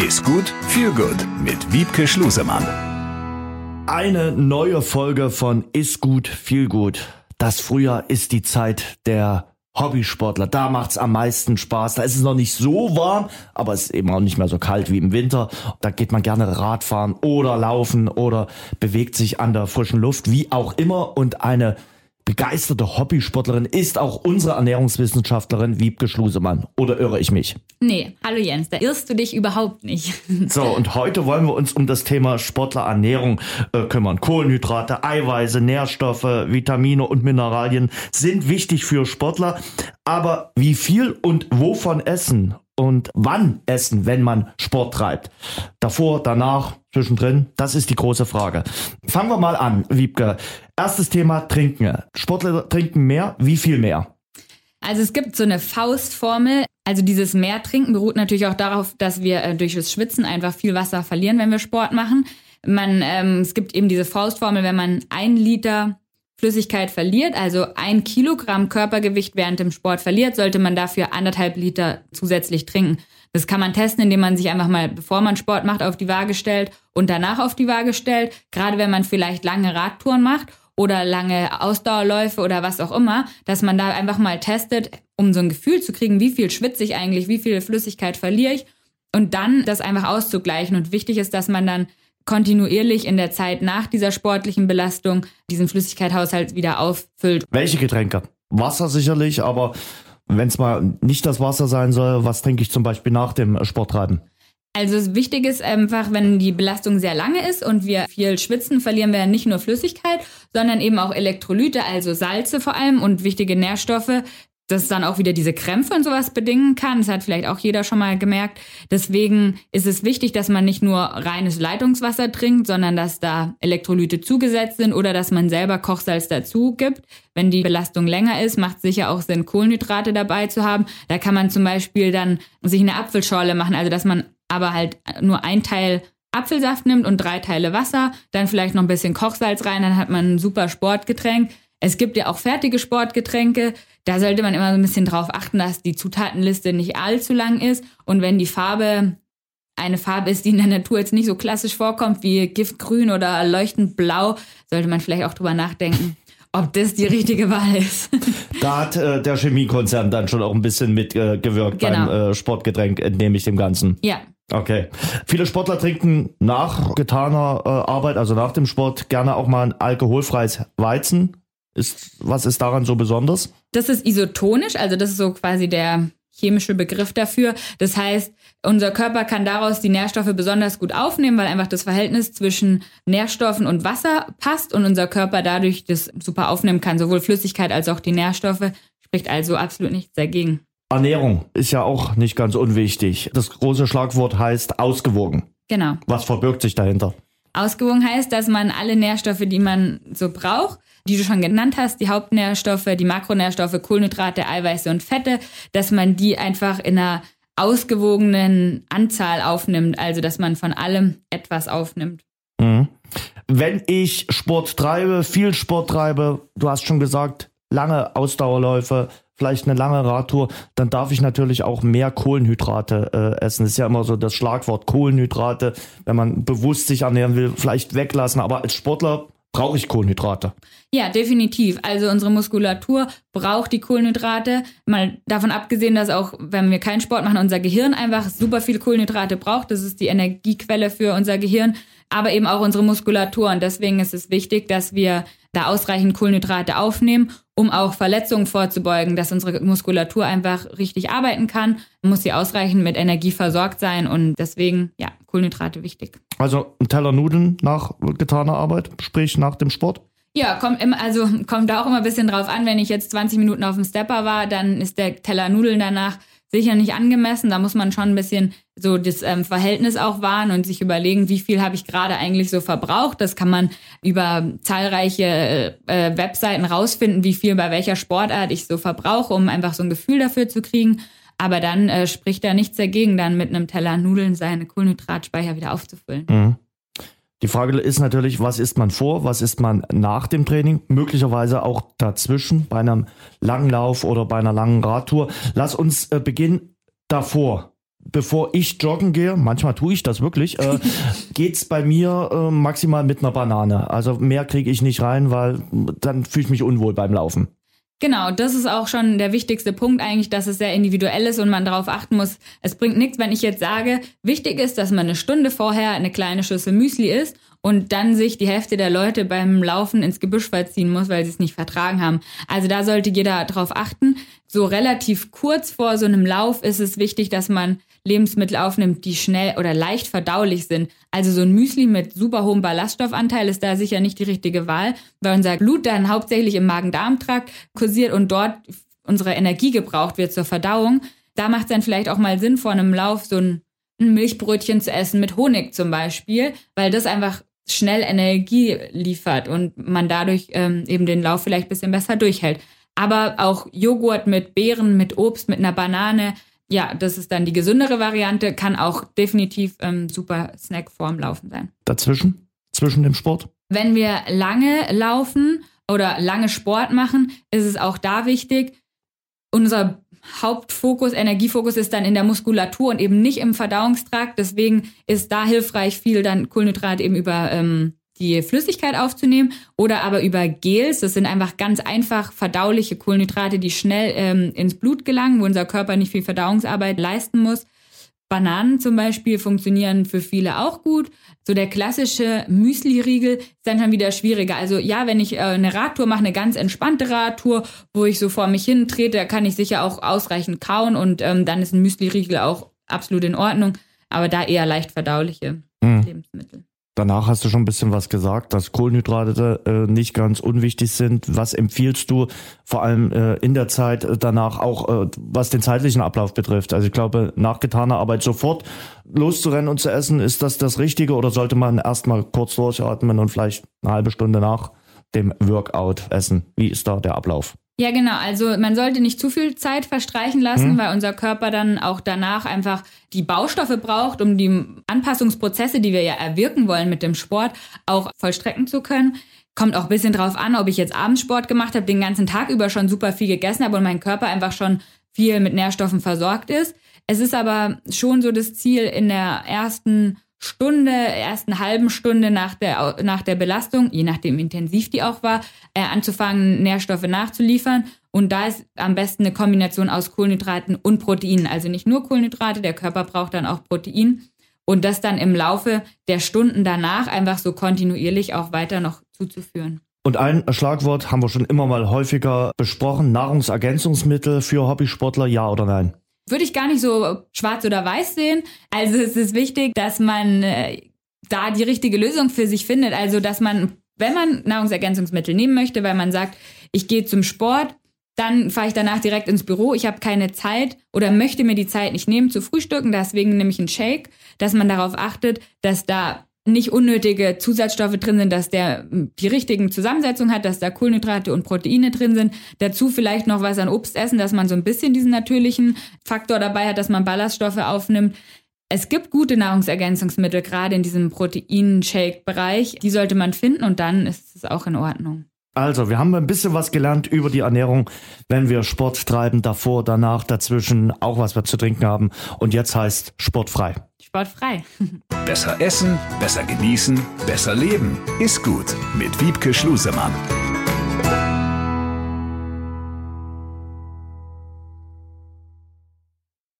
Ist gut, viel gut mit Wiebke Schlusemann. Eine neue Folge von Ist gut, viel gut. Das Frühjahr ist die Zeit der Hobbysportler. Da macht's am meisten Spaß. Da ist es noch nicht so warm, aber es ist eben auch nicht mehr so kalt wie im Winter. Da geht man gerne Radfahren oder laufen oder bewegt sich an der frischen Luft, wie auch immer. Und eine begeisterte Hobbysportlerin ist auch unsere Ernährungswissenschaftlerin Wiebke Schlusemann. Oder irre ich mich? Nee, hallo Jens, da irrst du dich überhaupt nicht. So, und heute wollen wir uns um das Thema Sportlerernährung äh, kümmern. Kohlenhydrate, Eiweiße, Nährstoffe, Vitamine und Mineralien sind wichtig für Sportler. Aber wie viel und wovon essen und wann essen, wenn man Sport treibt? Davor, danach, zwischendrin? Das ist die große Frage. Fangen wir mal an, Wiebke. Erstes Thema Trinken. Sportler trinken mehr. Wie viel mehr? Also es gibt so eine Faustformel. Also dieses mehr trinken beruht natürlich auch darauf, dass wir äh, durch das Schwitzen einfach viel Wasser verlieren, wenn wir Sport machen. Man, ähm, es gibt eben diese Faustformel, wenn man ein Liter Flüssigkeit verliert, also ein Kilogramm Körpergewicht während dem Sport verliert, sollte man dafür anderthalb Liter zusätzlich trinken. Das kann man testen, indem man sich einfach mal, bevor man Sport macht, auf die Waage stellt und danach auf die Waage stellt. Gerade wenn man vielleicht lange Radtouren macht oder lange Ausdauerläufe oder was auch immer, dass man da einfach mal testet, um so ein Gefühl zu kriegen, wie viel schwitze ich eigentlich, wie viel Flüssigkeit verliere ich und dann das einfach auszugleichen. Und wichtig ist, dass man dann kontinuierlich in der Zeit nach dieser sportlichen Belastung diesen Flüssigkeitshaushalt wieder auffüllt. Welche Getränke? Wasser sicherlich, aber wenn es mal nicht das Wasser sein soll, was trinke ich zum Beispiel nach dem Sporttreiben? Also wichtig ist einfach, wenn die Belastung sehr lange ist und wir viel schwitzen, verlieren wir nicht nur Flüssigkeit, sondern eben auch Elektrolyte, also Salze vor allem und wichtige Nährstoffe, das dann auch wieder diese Krämpfe und sowas bedingen kann. Das hat vielleicht auch jeder schon mal gemerkt. Deswegen ist es wichtig, dass man nicht nur reines Leitungswasser trinkt, sondern dass da Elektrolyte zugesetzt sind oder dass man selber Kochsalz dazu gibt. Wenn die Belastung länger ist, macht es sicher auch Sinn, Kohlenhydrate dabei zu haben. Da kann man zum Beispiel dann sich eine Apfelschorle machen, also dass man aber halt nur ein Teil Apfelsaft nimmt und drei Teile Wasser, dann vielleicht noch ein bisschen Kochsalz rein, dann hat man ein super Sportgetränk. Es gibt ja auch fertige Sportgetränke. Da sollte man immer so ein bisschen drauf achten, dass die Zutatenliste nicht allzu lang ist. Und wenn die Farbe eine Farbe ist, die in der Natur jetzt nicht so klassisch vorkommt, wie Giftgrün oder leuchtend blau, sollte man vielleicht auch drüber nachdenken, ob das die richtige Wahl ist. Da hat äh, der Chemiekonzern dann schon auch ein bisschen mitgewirkt äh, genau. beim äh, Sportgetränk, entnehme ich dem Ganzen. Ja. Okay. Viele Sportler trinken nach getaner äh, Arbeit, also nach dem Sport, gerne auch mal ein alkoholfreies Weizen. Ist, was ist daran so besonders? Das ist isotonisch, also das ist so quasi der chemische Begriff dafür. Das heißt, unser Körper kann daraus die Nährstoffe besonders gut aufnehmen, weil einfach das Verhältnis zwischen Nährstoffen und Wasser passt und unser Körper dadurch das super aufnehmen kann, sowohl Flüssigkeit als auch die Nährstoffe. Spricht also absolut nichts dagegen. Ernährung ist ja auch nicht ganz unwichtig. Das große Schlagwort heißt ausgewogen. Genau. Was verbirgt sich dahinter? Ausgewogen heißt, dass man alle Nährstoffe, die man so braucht, die du schon genannt hast, die Hauptnährstoffe, die Makronährstoffe, Kohlenhydrate, Eiweiße und Fette, dass man die einfach in einer ausgewogenen Anzahl aufnimmt, also dass man von allem etwas aufnimmt. Mhm. Wenn ich Sport treibe, viel Sport treibe, du hast schon gesagt, lange Ausdauerläufe, vielleicht eine lange Radtour, dann darf ich natürlich auch mehr Kohlenhydrate äh, essen. Das ist ja immer so das Schlagwort Kohlenhydrate, wenn man bewusst sich ernähren will, vielleicht weglassen. Aber als Sportler brauche ich Kohlenhydrate. Ja, definitiv. Also unsere Muskulatur braucht die Kohlenhydrate. Mal davon abgesehen, dass auch, wenn wir keinen Sport machen, unser Gehirn einfach super viel Kohlenhydrate braucht. Das ist die Energiequelle für unser Gehirn, aber eben auch unsere Muskulatur. Und deswegen ist es wichtig, dass wir da ausreichend Kohlenhydrate aufnehmen, um auch Verletzungen vorzubeugen, dass unsere Muskulatur einfach richtig arbeiten kann, muss sie ausreichend mit Energie versorgt sein und deswegen, ja, Kohlenhydrate wichtig. Also ein Teller Nudeln nach getaner Arbeit, sprich nach dem Sport? Ja, kommt immer, also kommt da auch immer ein bisschen drauf an, wenn ich jetzt 20 Minuten auf dem Stepper war, dann ist der Teller Nudeln danach sicher nicht angemessen. Da muss man schon ein bisschen so das ähm, Verhältnis auch wahren und sich überlegen, wie viel habe ich gerade eigentlich so verbraucht. Das kann man über zahlreiche äh, Webseiten rausfinden, wie viel bei welcher Sportart ich so verbrauche, um einfach so ein Gefühl dafür zu kriegen. Aber dann äh, spricht da nichts dagegen, dann mit einem Teller Nudeln seine Kohlenhydratspeicher wieder aufzufüllen. Mhm. Die Frage ist natürlich, was isst man vor, was isst man nach dem Training, möglicherweise auch dazwischen bei einem langen Lauf oder bei einer langen Radtour. Lass uns äh, beginnen davor. bevor ich joggen gehe, manchmal tue ich das wirklich, äh, geht's bei mir äh, maximal mit einer Banane. Also mehr kriege ich nicht rein, weil dann fühle ich mich unwohl beim Laufen. Genau, das ist auch schon der wichtigste Punkt eigentlich, dass es sehr individuell ist und man darauf achten muss. Es bringt nichts, wenn ich jetzt sage, wichtig ist, dass man eine Stunde vorher eine kleine Schüssel Müsli isst und dann sich die Hälfte der Leute beim Laufen ins Gebüsch verziehen muss, weil sie es nicht vertragen haben. Also da sollte jeder darauf achten. So relativ kurz vor so einem Lauf ist es wichtig, dass man Lebensmittel aufnimmt, die schnell oder leicht verdaulich sind. Also so ein Müsli mit super hohem Ballaststoffanteil ist da sicher nicht die richtige Wahl, weil unser Blut dann hauptsächlich im Magen-Darm-Trakt kursiert und dort unsere Energie gebraucht wird zur Verdauung. Da macht es dann vielleicht auch mal Sinn, vor einem Lauf so ein Milchbrötchen zu essen mit Honig zum Beispiel, weil das einfach schnell Energie liefert und man dadurch ähm, eben den Lauf vielleicht ein bisschen besser durchhält. Aber auch Joghurt mit Beeren, mit Obst, mit einer Banane, ja, das ist dann die gesündere Variante, kann auch definitiv ähm, super Snack vorm Laufen sein. Dazwischen? Zwischen dem Sport? Wenn wir lange laufen oder lange Sport machen, ist es auch da wichtig, unser Hauptfokus, Energiefokus ist dann in der Muskulatur und eben nicht im Verdauungstrakt. Deswegen ist da hilfreich, viel dann Kohlenhydrate eben über ähm, die Flüssigkeit aufzunehmen oder aber über Gels. Das sind einfach ganz einfach verdauliche Kohlenhydrate, die schnell ähm, ins Blut gelangen, wo unser Körper nicht viel Verdauungsarbeit leisten muss. Bananen zum Beispiel funktionieren für viele auch gut. So der klassische Müsli-Riegel ist dann schon wieder schwieriger. Also ja, wenn ich äh, eine Radtour mache, eine ganz entspannte Radtour, wo ich so vor mich hin trete, da kann ich sicher auch ausreichend kauen und ähm, dann ist ein Müsli-Riegel auch absolut in Ordnung. Aber da eher leicht verdauliche mhm. Lebensmittel. Danach hast du schon ein bisschen was gesagt, dass Kohlenhydrate äh, nicht ganz unwichtig sind. Was empfiehlst du vor allem äh, in der Zeit danach auch, äh, was den zeitlichen Ablauf betrifft? Also ich glaube, nach getaner Arbeit sofort loszurennen und zu essen, ist das das Richtige oder sollte man erstmal kurz durchatmen und vielleicht eine halbe Stunde nach dem Workout essen? Wie ist da der Ablauf? Ja, genau. Also man sollte nicht zu viel Zeit verstreichen lassen, hm. weil unser Körper dann auch danach einfach die Baustoffe braucht, um die Anpassungsprozesse, die wir ja erwirken wollen mit dem Sport, auch vollstrecken zu können. Kommt auch ein bisschen drauf an, ob ich jetzt Abendsport gemacht habe, den ganzen Tag über schon super viel gegessen habe und mein Körper einfach schon viel mit Nährstoffen versorgt ist. Es ist aber schon so das Ziel, in der ersten Stunde, ersten halben Stunde nach der, nach der Belastung, je nachdem intensiv die auch war, äh, anzufangen, Nährstoffe nachzuliefern. Und da ist am besten eine Kombination aus Kohlenhydraten und Proteinen. Also nicht nur Kohlenhydrate, der Körper braucht dann auch Protein. Und das dann im Laufe der Stunden danach einfach so kontinuierlich auch weiter noch zuzuführen. Und ein Schlagwort haben wir schon immer mal häufiger besprochen, Nahrungsergänzungsmittel für Hobbysportler, ja oder nein? Würde ich gar nicht so schwarz oder weiß sehen. Also es ist wichtig, dass man äh, da die richtige Lösung für sich findet. Also dass man, wenn man Nahrungsergänzungsmittel nehmen möchte, weil man sagt, ich gehe zum Sport, dann fahre ich danach direkt ins Büro. Ich habe keine Zeit oder möchte mir die Zeit nicht nehmen zu frühstücken. Deswegen nehme ich einen Shake, dass man darauf achtet, dass da nicht unnötige Zusatzstoffe drin sind, dass der hm, die richtigen Zusammensetzungen hat, dass da Kohlenhydrate und Proteine drin sind. Dazu vielleicht noch was an Obst essen, dass man so ein bisschen diesen natürlichen Faktor dabei hat, dass man Ballaststoffe aufnimmt. Es gibt gute Nahrungsergänzungsmittel, gerade in diesem Protein-Shake-Bereich. Die sollte man finden und dann ist es auch in Ordnung. Also, wir haben ein bisschen was gelernt über die Ernährung, wenn wir Sport treiben, davor, danach, dazwischen, auch was wir zu trinken haben. Und jetzt heißt sportfrei. Sportfrei. besser essen, besser genießen, besser leben. Ist gut mit Wiebke Schlusemann.